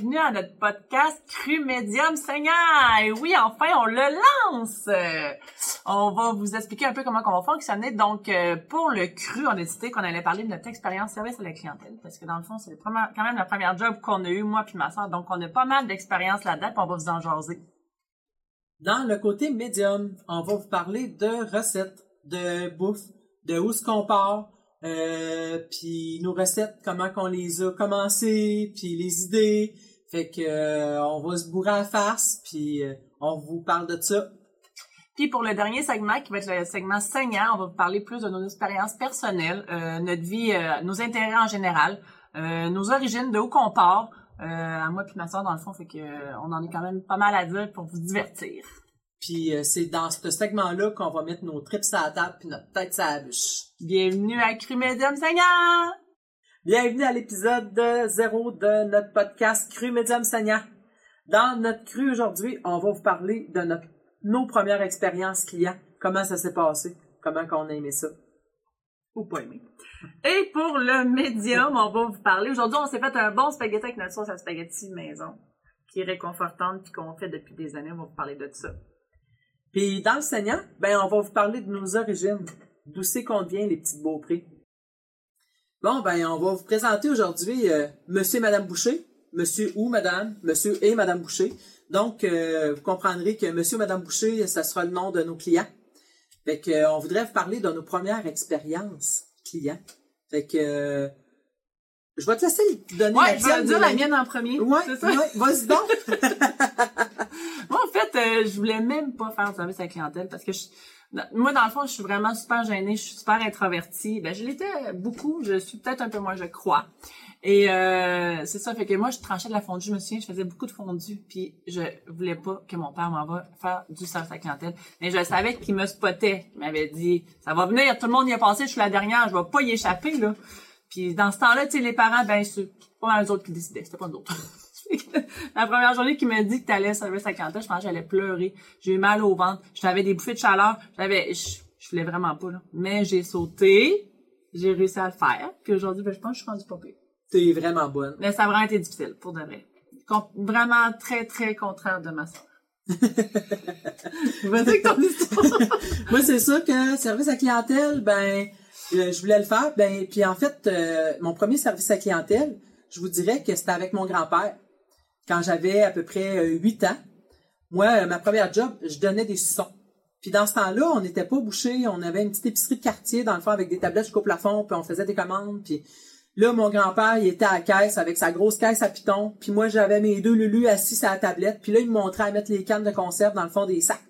bienvenue à notre podcast Cru Médium Seigneur. Et oui, enfin, on le lance. On va vous expliquer un peu comment on va fonctionner. Donc, euh, pour le cru, on a décidé qu'on allait parler de notre expérience service à la clientèle. Parce que dans le fond, c'est quand même la première job qu'on a eu, moi puis ma soeur. Donc, on a pas mal d'expérience là-dedans, on va vous en jaser. Dans le côté médium, on va vous parler de recettes, de bouffe, de où ce qu'on part, euh, puis nos recettes, comment qu'on les a commencées, puis les idées. Fait que euh, on va se bourrer à la face, puis euh, on vous parle de ça. Puis pour le dernier segment, qui va être le segment saignant, on va vous parler plus de nos expériences personnelles, notre vie, nos intérêts en général, nos origines, de où qu'on part. à moi puis ma soeur, dans le fond, fait que on en est quand même pas mal à dire pour vous divertir. Puis euh, c'est dans ce segment-là qu'on va mettre nos trips à la table puis notre tête à la bûche. Bienvenue à Medium Seigneur! Bienvenue à l'épisode 0 de notre podcast Cru Medium Seigneur. Dans notre cru aujourd'hui, on va vous parler de notre, nos premières expériences clients. Comment ça s'est passé? Comment qu'on a aimé ça? Ou pas aimé. Et pour le médium, on va vous parler. Aujourd'hui, on s'est fait un bon spaghetti avec notre sauce à spaghetti maison, qui est réconfortante puis qu'on fait depuis des années. On va vous parler de ça. Puis dans le Seigneur, ben on va vous parler de nos origines, d'où c'est qu'on vient les petites beauprés. Bon, ben on va vous présenter aujourd'hui euh, Monsieur et Madame Boucher, Monsieur ou Madame, Monsieur et Madame Boucher. Donc, euh, vous comprendrez que Monsieur et Madame Boucher, ça sera le nom de nos clients. Fait que, euh, on voudrait vous parler de nos premières expériences clients. Fait que, je vais te laisser donner ouais, la je vais dire la mienne en premier. Ouais, c'est ça? Ouais, vas-y donc. Moi, en fait, je voulais même pas faire de service à la clientèle parce que je, moi, dans le fond, je suis vraiment super gênée, je suis super introvertie. Ben, je l'étais beaucoup, je suis peut-être un peu moins, je crois. Et euh, c'est ça, fait que moi, je tranchais de la fondue, je me souviens, je faisais beaucoup de fondue, puis je voulais pas que mon père m'envoie faire du service à clientèle. Mais je savais qu'il me spottait, il m'avait dit, ça va venir, tout le monde y a passé, je suis la dernière, je vais pas y échapper, là. Puis dans ce temps-là, tu sais, les parents, ben, c'est pas mal les autres qui décidaient, c'était pas nous autres. la première journée qu'il m'a dit que t'allais servir sa clientèle, je pensais que j'allais pleurer. J'ai eu mal au ventre. J'avais des bouffées de chaleur. J'avais, je, je voulais vraiment pas, là. Mais j'ai sauté. J'ai réussi à le faire. Puis aujourd'hui, ben, je pense que je suis rendue pas pire. T'es vraiment bonne. Mais ça a vraiment été difficile, pour de vrai. vraiment très, très contraire de ma soeur. Vas-y ton histoire. Moi, c'est sûr que service à clientèle, ben, euh, je voulais le faire. Ben, puis en fait, euh, mon premier service à clientèle, je vous dirais que c'était avec mon grand-père quand j'avais à peu près 8 euh, ans. Moi, euh, ma première job, je donnais des sons. Puis dans ce temps-là, on n'était pas bouché, on avait une petite épicerie de quartier dans le fond avec des tablettes jusqu'au plafond, puis on faisait des commandes, puis là mon grand-père, il était à la caisse avec sa grosse caisse à piton, puis moi j'avais mes deux lulus assis à la tablette, puis là il me montrait à mettre les cannes de conserve dans le fond des sacs.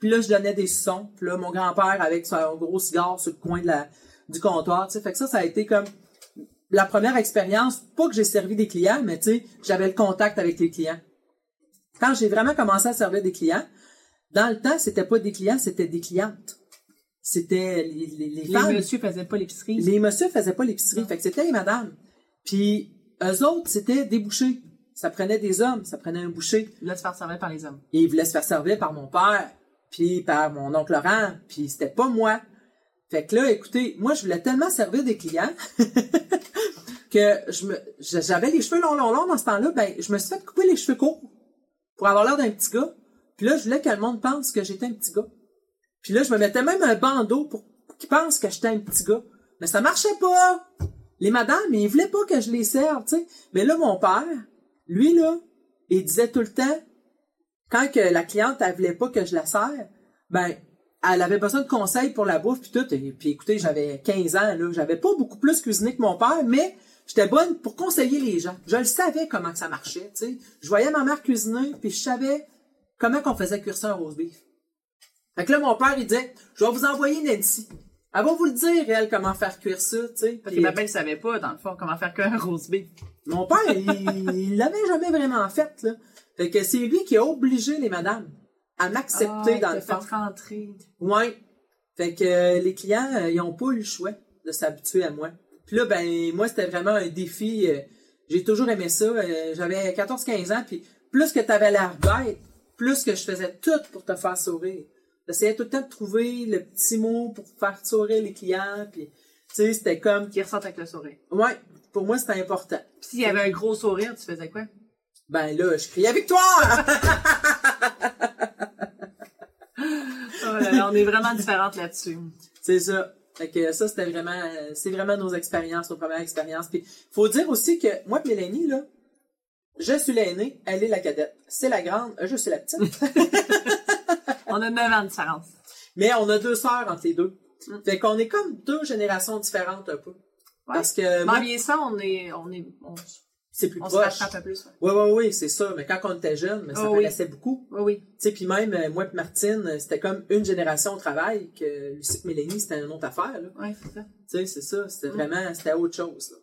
Puis là je donnais des sons, puis là mon grand-père avec son gros cigare sur le coin du comptoir, tu sais, fait que ça ça a été comme la première expérience, pas que j'ai servi des clients, mais tu sais, j'avais le contact avec les clients. Quand j'ai vraiment commencé à servir des clients, dans le temps, c'était pas des clients, c'était des clientes. C'était les, les, les, les femmes. monsieur faisaient pas l'épicerie. Les monsieur faisaient pas l'épicerie. Fait que c'était les madames. Puis, eux autres, c'était des bouchers. Ça prenait des hommes, ça prenait un boucher. Ils voulaient se faire servir par les hommes. Et ils voulaient se faire servir par mon père, puis par mon oncle Laurent, puis c'était pas moi. Fait que là, écoutez, moi, je voulais tellement servir des clients que j'avais les cheveux longs, longs, longs dans ce temps-là, ben, je me suis fait couper les cheveux courts pour avoir l'air d'un petit gars. Puis là, je voulais que le monde pense que j'étais un petit gars. Puis là, je me mettais même un bandeau pour qu'ils pensent que j'étais un petit gars. Mais ça marchait pas! Les madames, ils voulaient pas que je les serve, tu sais. Mais là, mon père, lui, là, il disait tout le temps, quand que la cliente, elle voulait pas que je la serve, ben, elle avait besoin de conseils pour la bouffe puis tout. Et puis écoutez, j'avais 15 ans, là. J'avais pas beaucoup plus cuisiné que mon père, mais j'étais bonne pour conseiller les gens. Je le savais comment que ça marchait, tu sais. Je voyais ma mère cuisiner, puis je savais comment qu'on faisait cuire ça un rose beef. Fait que là, mon père, il disait, je vais vous envoyer Nancy. Elle va vous le dire, elle, comment faire cuire ça, tu sais. Parce que ma mère ne savait pas, dans le fond, comment faire cuire un rose beef. Mon père, il l'avait jamais vraiment fait, là. Fait que c'est lui qui a obligé les madames à m'accepter ah, dans le fond. fait rentrer. Ouais. Fait que euh, les clients, euh, ils ont pas eu le choix de s'habituer à moi. Puis là, ben, moi, c'était vraiment un défi. Euh, j'ai toujours aimé ça. J'avais 14-15 ans, puis plus que tu avais l'air bête, plus que je faisais tout pour te faire sourire. J'essayais tout le temps de trouver le petit mot pour faire sourire les clients, puis tu sais, c'était comme... Qui ressortent avec le sourire. Ouais, pour moi, c'était important. Puis s'il y avait un gros sourire, tu faisais quoi? Ben là, je criais victoire! On est vraiment différentes là-dessus. c'est ça. Fait que ça, c'était vraiment, c'est vraiment nos expériences, nos premières expériences. Puis, faut dire aussi que moi et Mélanie, là, je suis l'aînée, elle est la cadette. C'est la grande, je suis la petite. On a 9 ans de différence. Mais on a deux sœurs entre les deux. Mm. Fait qu'on est comme deux générations différentes un peu. Ouais. Parce que moi, bien ça, on est, on est, on, c'est plus on se proche. rattrape un peu plus. ouais. Oui, oui, oui, c'est ça. Mais quand on était jeune, mais ça Oh oui. beaucoup. Oui, oui. Tu sais, puis même, euh, moi et Martine, euh, c'était comme une génération au travail, que Lucie et Mélanie, c'était une autre affaire, là. Oui, c'est ça. Tu sais, c'est ça. C'était Mm. vraiment, c'était autre chose, là.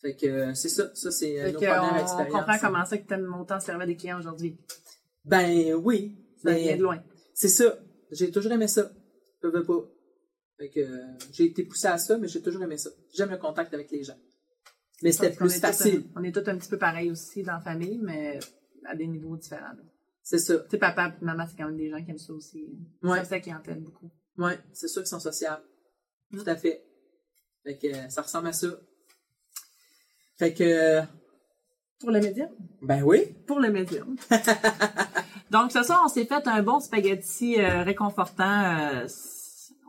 Fait que, euh, c'est ça. Ça, c'est nos que, premières on, on expériences. comprend comment ça que t'aimes autant servir des clients aujourd'hui. Ben, oui. Ça Mais vient de loin. c'est ça. J'ai toujours aimé ça. Je veux pas. Fait que, j'ai été poussé à ça, mais j'ai toujours aimé ça. J'aime le contact avec les gens. Mais c'était plus facile. un- on est tous un petit peu pareils aussi dans la famille, mais à des niveaux différents. C'est ça. Tu sais, papa et maman, c'est quand même des gens qui aiment ça aussi. Ouais. Ça, c'est la clientèle beaucoup. Ouais, c'est sûr qu'ils sont sociables. Tout à fait. Fait que euh, ça ressemble à ça. Fait que, euh, Pour le médium? ben oui. Pour le médium. Donc, ce soir, on s'est fait un bon spaghetti euh, réconfortant.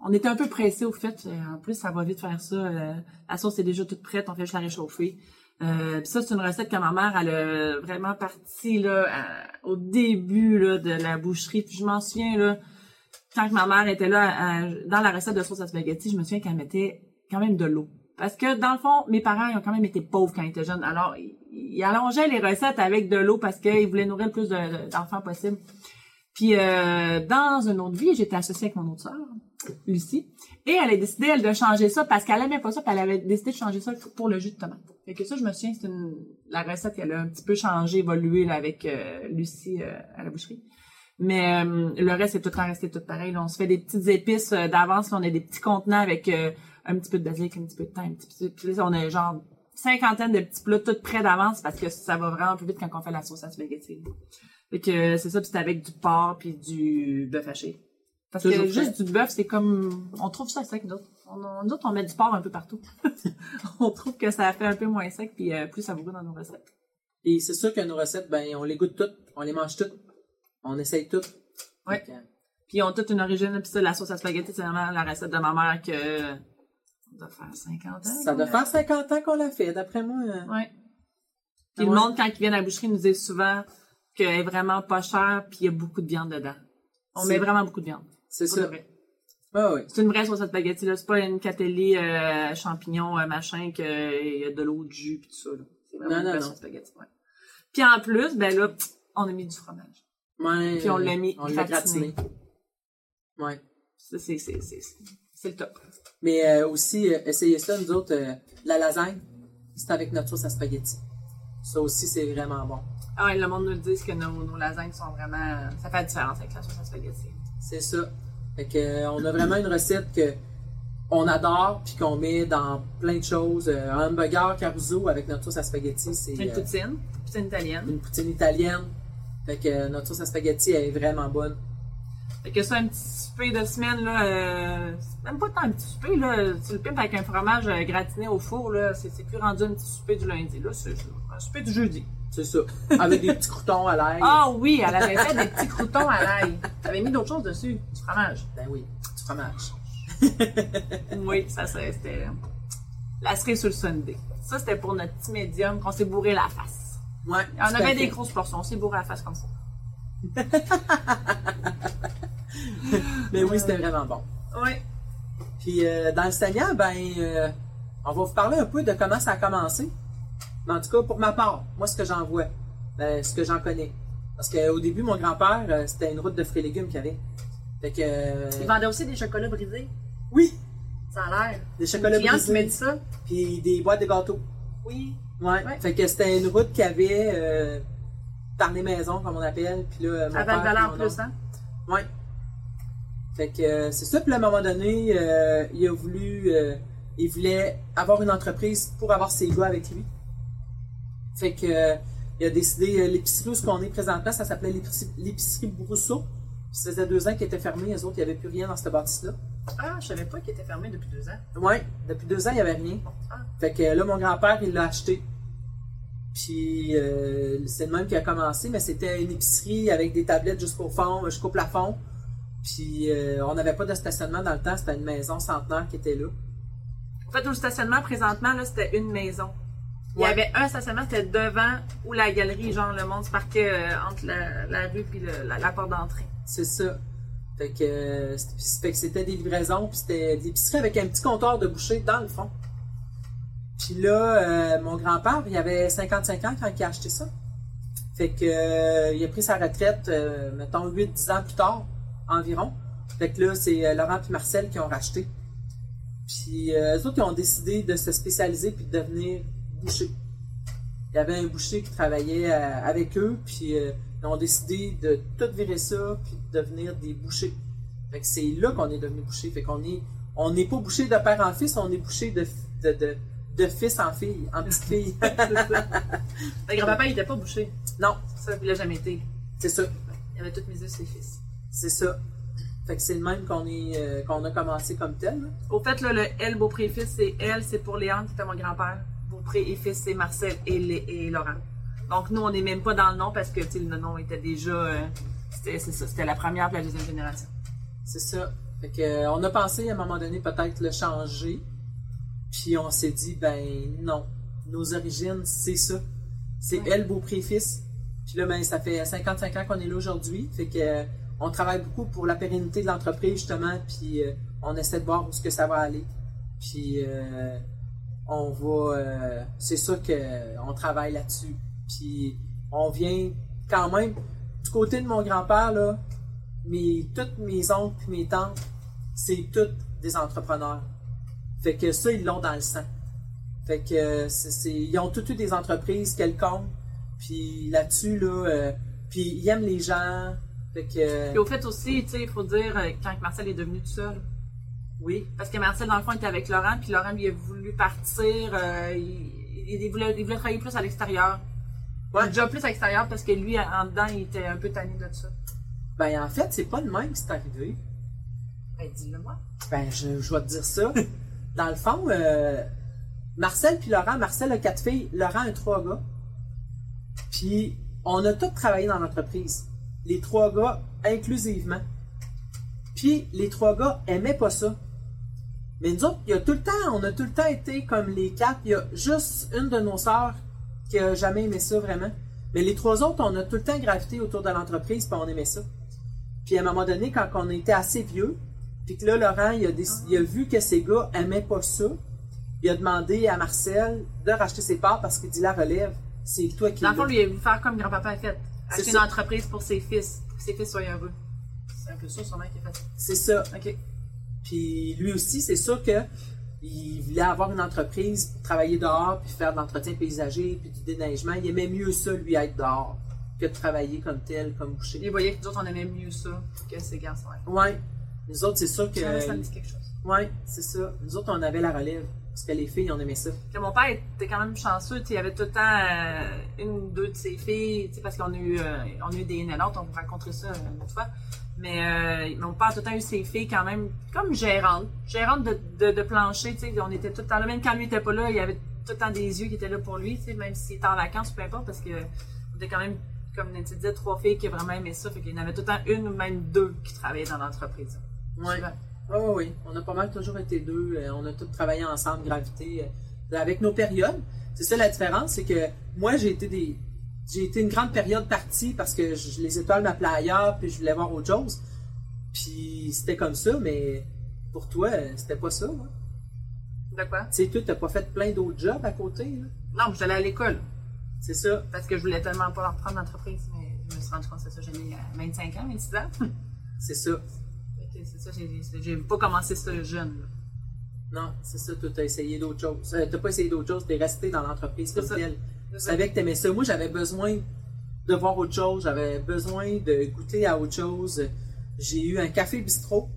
On était un peu pressé au fait. euh, En plus, ça va vite faire ça. euh, la sauce est déjà toute prête. On fait juste la réchauffer. Euh, ça, c'est une recette que ma mère, elle a vraiment partie là, au début là, de la boucherie. Puis je m'en souviens, là, quand ma mère était là, dans la recette de sauce à spaghetti, je me souviens qu'elle mettait quand même de l'eau. Parce que, dans le fond, mes parents, ils ont quand même été pauvres quand ils étaient jeunes. Alors, ils, allongeaient les recettes avec de l'eau parce qu'ils voulaient nourrir le plus de- d'enfants possible. Puis, euh, dans une autre vie, j'étais associée avec mon autre sœur, Lucie. Et elle a décidé, elle, de changer ça parce qu'elle aimait pas ça, puis elle avait décidé de changer ça pour le jus de tomate. Fait que ça, je me souviens, c'est la recette, elle a un petit peu changé, évolué, là, avec euh, Lucie euh, à la boucherie. Mais euh, le reste, c'est tout resté tout pareil. On se fait des petites épices d'avance. On a des petits contenants avec un petit peu de basilic, un petit peu de thym, un petit peu... Puis là, on a genre cinquantaine de petits plats tout prêts d'avance parce que ça va vraiment plus vite quand on fait la sauce à spaghetti. Fait que c'est ça, puis c'est avec du porc puis du bœuf haché. Parce Toujours que juste du bœuf, c'est comme... On trouve ça sec, d'autres. On, on, nous autres, on met du porc un peu partout. on trouve que ça fait un peu moins sec, puis euh, plus goût dans nos recettes. Et c'est sûr que nos recettes, ben, on les goûte toutes, on les mange toutes, on essaye toutes. Fait que, Puis ils ont toute une origine. Puis ça, la sauce à spaghetti, c'est vraiment la recette de ma mère que ça doit faire 50 ans. Ça doit faire 50 ans qu'on l'a fait, d'après moi. euh. Ouais. Ah Puis le monde, quand ils viennent à la boucherie, nous dit souvent qu'elle est vraiment pas chère, puis il y a beaucoup de viande dedans. On met vraiment beaucoup de viande. C'est ça. vrai. Ah oui. C'est une vraie sauce à spaghetti, là. C'est pas une catelli euh, champignons, euh, machin, qu'il y a de l'eau, de jus, puis tout ça, là. C'est vraiment Non, une non, vraie non. sauce spaghetti, ouais. Puis en plus, ben là, on a mis du fromage. Ouais, Puis on l'a mis On gratiné. Ouais. Ça, c'est, c'est, c'est, c'est, c'est le top. Mais euh, aussi, euh, essayez ça, nous autres, euh, la lasagne, c'est avec notre sauce à spaghetti. Ça aussi, c'est vraiment bon. Ah ouais, le monde nous le dit que nos, nos lasagnes sont vraiment. Ça fait la différence avec la sauce à spaghetti. C'est ça. Fait que, euh, on a vraiment une recette que on adore puis qu'on met dans plein de choses. Euh, un hamburger Caruso avec notre sauce à spaghetti, c'est Une euh, poutine, poutine italienne. une poutine italienne. Fait que notre sauce à spaghetti elle est vraiment bonne. Fait que ça, un petit souper de semaine, là, euh, même pas tant un petit souper, là. Tu le pimpes avec un fromage gratiné au four, là. C'est, plus rendu un petit souper du lundi, là. C'est, c'est un souper du jeudi. C'est ça. Avec des petits croutons à l'ail. Ah oui, elle avait fait des petits croutons à l'ail. Avait mis d'autres choses dessus. Du fromage. Ben oui, du fromage. Oui, ça, c'était la cerise sur le Sunday. Ça, c'était pour notre petit médium qu'on s'est bourré la face. Ouais. On avait des grosses portions, on s'est bourré la face comme ça. Mais oui, c'était vraiment bon. Oui. Puis euh, dans le Seigneur, ben, euh, on va vous parler un peu de comment ça a commencé. Mais en tout cas, pour ma part, moi, ce que j'en vois, ben, ce que j'en connais. Parce qu'au début, mon grand-père, euh, c'était une route de fruits et légumes qu'il avait. Fait que. euh, Ils vendaient aussi des chocolats brisés. oui, Ça a l'air. des chocolats cliente qui brisés. ça. Puis des boîtes de gâteaux. Oui. Ouais. Ouais. Fait que c'était une route qu'il avait euh, par les maisons, comme on appelle. Puis là, mon À père, puis mon plus, hein? Ouais. Fait que euh, c'est ça. Puis à un moment donné, euh, il a voulu, il voulait avoir une entreprise pour avoir ses gars avec lui. Fait que euh, il a décidé, euh, l'épicerie où ce qu'on est présentement, ça s'appelait l'épicerie, Brousseau. Puis ça faisait deux ans qu'il était fermé, les autres, il n'y avait plus rien dans cette bâtisse-là. Ah, je savais pas qu'il était fermé depuis deux ans. Ouais, depuis deux ans, il n'y avait rien. Ah. Fait que là, mon grand-père, il l'a acheté. Puis euh, c'est le même qui a commencé, mais c'était une épicerie avec des tablettes jusqu'au fond, jusqu'au plafond. Puis euh, on n'avait pas de stationnement dans le temps, c'était une maison centenaire qui était là. En fait, le stationnement, présentement, là, c'était une maison. Il y Ouais. avait un stationnement, c'était devant ou la galerie, genre le monde se parquait euh, entre la, la rue puis le- la, la porte d'entrée. C'est ça. Fait que, euh, c'était- fait que c'était des livraisons, puis c'était des épiceries avec un petit comptoir de boucher dans le fond. Puis là, euh, mon grand-père, il avait 55 ans quand il a acheté ça. Fait que euh, il a pris sa retraite, mettons, 8-10 ans plus tard, environ. Fait que là, c'est Laurent et Marcel qui ont racheté. Puis eux autres, ils ont décidé de se spécialiser puis de devenir bouchers. Il y avait un boucher qui travaillait euh, avec eux, puis euh, ils ont décidé de tout virer ça, puis de devenir des bouchers. Fait que c'est là qu'on est devenu boucher. Fait qu'on est, on n'est pas bouché de père en fils, on est bouché de, de, de, de fils en fille, en petite fille. Le grand-papa, il était pas bouché. non, Ça, il l'a jamais été. c'est ça. Il avait toutes mes yeux, ses fils. C'est ça. Fait que c'est le même qu'on est, euh, qu'on a commencé comme tel. Au fait, là, le L, Beaupré et fils, c'est L, c'est pour Léon, qui était mon grand-père. Beaupré et fils, c'est Marcel et, Laurent. Donc, nous, on n'est même pas dans le nom parce que, le nom était déjà. euh, c'était, c'est ça, c'était la première et la deuxième génération. C'est ça. Fait que, euh, on a pensé à un moment donné peut-être le changer. Puis on s'est dit, ben non. Nos origines, c'est ça. C'est Ouais. elle, beau-pré-fils. Puis là, ben, ça fait 55 ans qu'on est là aujourd'hui. Fait que euh, on travaille beaucoup pour la pérennité de l'entreprise, justement. Puis euh, on essaie de voir où est-ce que ça va aller. Puis euh, on va. euh, c'est ça qu'on travaille là-dessus. Puis on vient quand même du côté de mon grand-père, là, mes, toutes mes oncles et mes tantes, c'est toutes des entrepreneurs. Fait que ça, ils l'ont dans le sang. Fait que c'est, ils ont toutes eu des entreprises quelconques. Puis là-dessus, là, euh, puis ils aiment les gens. Fait que, Puis au fait aussi, il faut dire, euh, quand Marcel est devenu tout seul. Oui, Parce que Marcel, dans le fond, était avec Laurent, puis Laurent lui a voulu partir. euh, il, voulait, il voulait travailler plus à l'extérieur. Ouais. Déjà plus à l'extérieur parce que lui, en dedans, il était un peu tanné de ça. ben en fait, c'est pas le même qui c'est arrivé. Ben, dis-le moi. Ben, je, je vais te dire ça. Dans le fond, euh, Marcel puis Laurent, Marcel a quatre filles, Laurent a trois gars. Puis, on a tous travaillé dans l'entreprise. Les trois gars, inclusivement. Puis, les trois gars aimaient pas ça. Mais nous autres, il y a tout le temps, on a tout le temps été comme les quatre. Il y a juste une de nos sœurs qui a jamais aimé ça vraiment. Mais les trois autres, on a tout le temps gravité autour de l'entreprise, puis on aimait ça. Puis à un moment donné, quand on était assez vieux, puis que là, Laurent, il a, déc- il a vu que ces gars aimaient pas ça, il a demandé à Marcel de racheter ses parts parce qu'il dit la relève, c'est toi qui Dans le fond, l'as. lui, il a voulu faire comme grand-papa a fait. C'est Acheter ça. une entreprise pour ses fils, pour que ses fils soient heureux. C'est un peu ça, sûrement, qu'il a fait. C'est ça. OK. Puis lui aussi, c'est sûr que il voulait avoir une entreprise, travailler dehors, puis faire de l'entretien paysager, puis du déneigement. Il aimait mieux ça, lui, être dehors, que de travailler comme tel, comme boucher. Il voyait que nous autres, on aimait mieux ça que ces garçons. Ouais. Nous autres, c'est sûr que. Ça, me dit quelque chose. Ouais, c'est ça. Nous autres, on avait la relève. Parce que les filles, on aimait ça. Que mon père était quand même chanceux, il avait tout le temps euh, une ou deux de ses filles, parce qu'on a eu, euh, on a eu des nénotes, on vous raconterait ça une autre fois. Mais euh, mon père a tout le temps eu ses filles quand même comme gérantes, gérantes de, de, de plancher, tu sais, on était tout le temps là, même quand lui était pas là, il y avait tout le temps des yeux qui étaient là pour lui, tu sais, même s'il était en vacances, peu importe, parce que on était quand même, comme Nancy disait, trois filles qui vraiment aimaient ça, fait qu'il y en avait tout le temps une ou même deux qui travaillaient dans l'entreprise. Oui, oui, oui. On a pas mal toujours été deux. Euh, on a tous travaillé ensemble, gravité, euh, avec nos périodes. C'est ça la différence, c'est que moi, j'ai été des. J'ai été une grande période partie parce que je- les étoiles m'appelaient ailleurs, puis je voulais voir autre chose. Puis c'était comme ça, mais pour toi, euh, c'était pas ça. hein. De quoi? Tu sais, toi, t'as pas fait plein d'autres jobs à côté. là? Non, j'allais à l'école. C'est ça. Parce que je voulais tellement pas leur prendre l'entreprise, mais je me suis rendu compte que ça, j'ai mis à 25 ans, 26 ans. C'est ça. Que c'est ça, j'ai- j'ai pas commencé ça jeune. là. Non, c'est ça. Toi, t'as essayé d'autres choses. Euh, t'as pas essayé d'autres choses, t'es resté dans l'entreprise comme telle. Je savais que t'aimais ça. Moi, j'avais besoin de voir autre chose. J'avais besoin de goûter à autre chose. J'ai eu un café bistrot.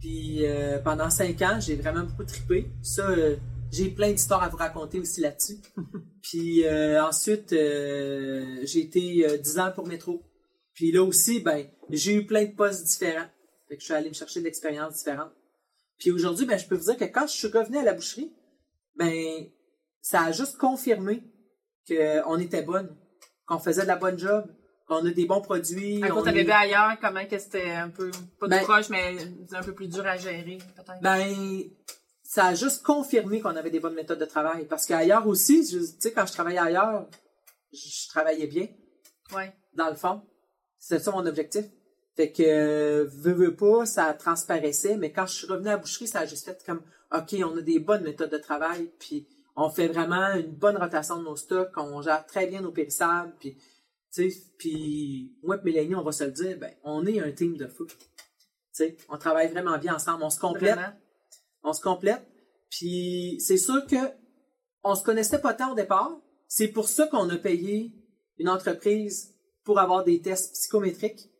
Puis euh, pendant cinq ans, j'ai vraiment beaucoup trippé. Ça, euh, j'ai plein d'histoires à vous raconter aussi là-dessus. Puis euh, ensuite, j'ai été 10 ans pour Métro. Puis là aussi, ben, j'ai eu plein de postes différents. Fait que je suis allé me chercher de l'expérience différente. Puis aujourd'hui, ben, je peux vous dire que quand je suis revenu à la boucherie, ben, ça a juste confirmé qu'on était bonne, qu'on faisait de la bonne job, qu'on a des bons produits. Cause t'avais vu ailleurs, comment que c'était un peu, pas Ben- de proche, mais un peu plus dur à gérer, peut-être? Ben, ça a juste confirmé qu'on avait des bonnes méthodes de travail. Parce qu'ailleurs aussi, tu sais, quand je travaillais ailleurs, je, je travaillais bien, ouais. dans le fond. C'était ça mon objectif. Fait que, euh, veux, veux pas, ça transparaissait, mais quand je suis revenue à la boucherie, ça a juste fait comme, OK, on a des bonnes méthodes de travail, puis on fait vraiment une bonne rotation de nos stocks, on gère très bien nos périssables, puis, tu sais, puis moi et Mélanie, on va se le dire, ben, on est un team de fou. Tu sais, on travaille vraiment bien ensemble, on se complète, Vraiment. on se complète. Puis c'est sûr que on se connaissait pas tant au départ. C'est pour ça qu'on a payé une entreprise pour avoir des tests psychométriques.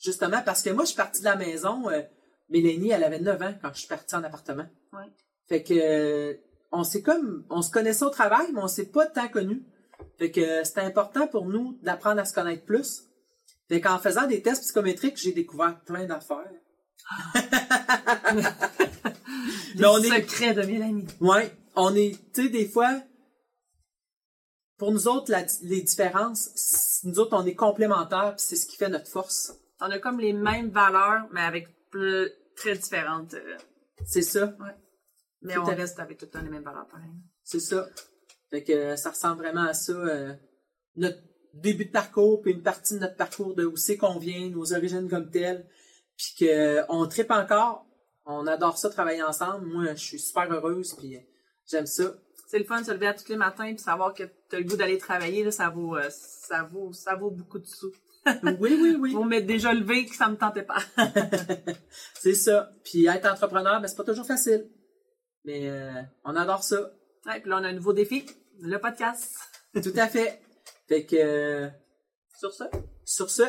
Justement, parce que moi, je suis partie de la maison. euh, Mélanie, elle avait 9 ans quand je suis partie en appartement. Ouais. Fait que euh, on s'est comme on se connaissait au travail, mais on s'est pas tant connus. Fait que euh, c'était important pour nous d'apprendre à se connaître plus. Fait qu'en faisant des tests psychométriques, j'ai découvert plein d'affaires. Les Mais on est- secrets de Mélanie. Ouais, on est, tu sais, des fois, pour nous autres, la- les différences, nous autres, on est complémentaires, puis c'est ce qui fait notre force. On a comme les mêmes valeurs, mais avec plus, très différentes. euh, C'est ça, mais Tout on reste avec tout le temps les mêmes valeurs, c'est ça. Fait que euh, ça ressemble vraiment à ça, euh, notre début de parcours, puis une partie de notre parcours de où c'est qu'on vient, nos origines comme telles, puis que on tripe encore, on adore ça travailler ensemble. Moi, je suis super heureuse, puis euh, j'aime ça. C'est le fun de se lever à tous les matins puis savoir que tu as le goût d'aller travailler, là, ça vaut, euh, ça vaut, ça vaut beaucoup de sous. Oui, oui, oui. Vous m'êtes déjà levé que ça me tentait pas. C'est ça. Puis être entrepreneur, ben, c'est pas toujours facile. Mais euh, on adore ça. Ouais, puis là, on a un nouveau défi, le podcast. Tout à fait. Fait que euh, Sur ce, sur ce,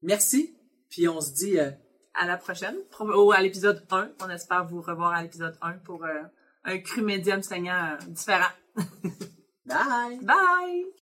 merci. Puis on se dit euh, à la prochaine, Pro- ou à l'épisode 1. On espère vous revoir à l'épisode 1 pour un cru médium saignant différent. bye. Bye!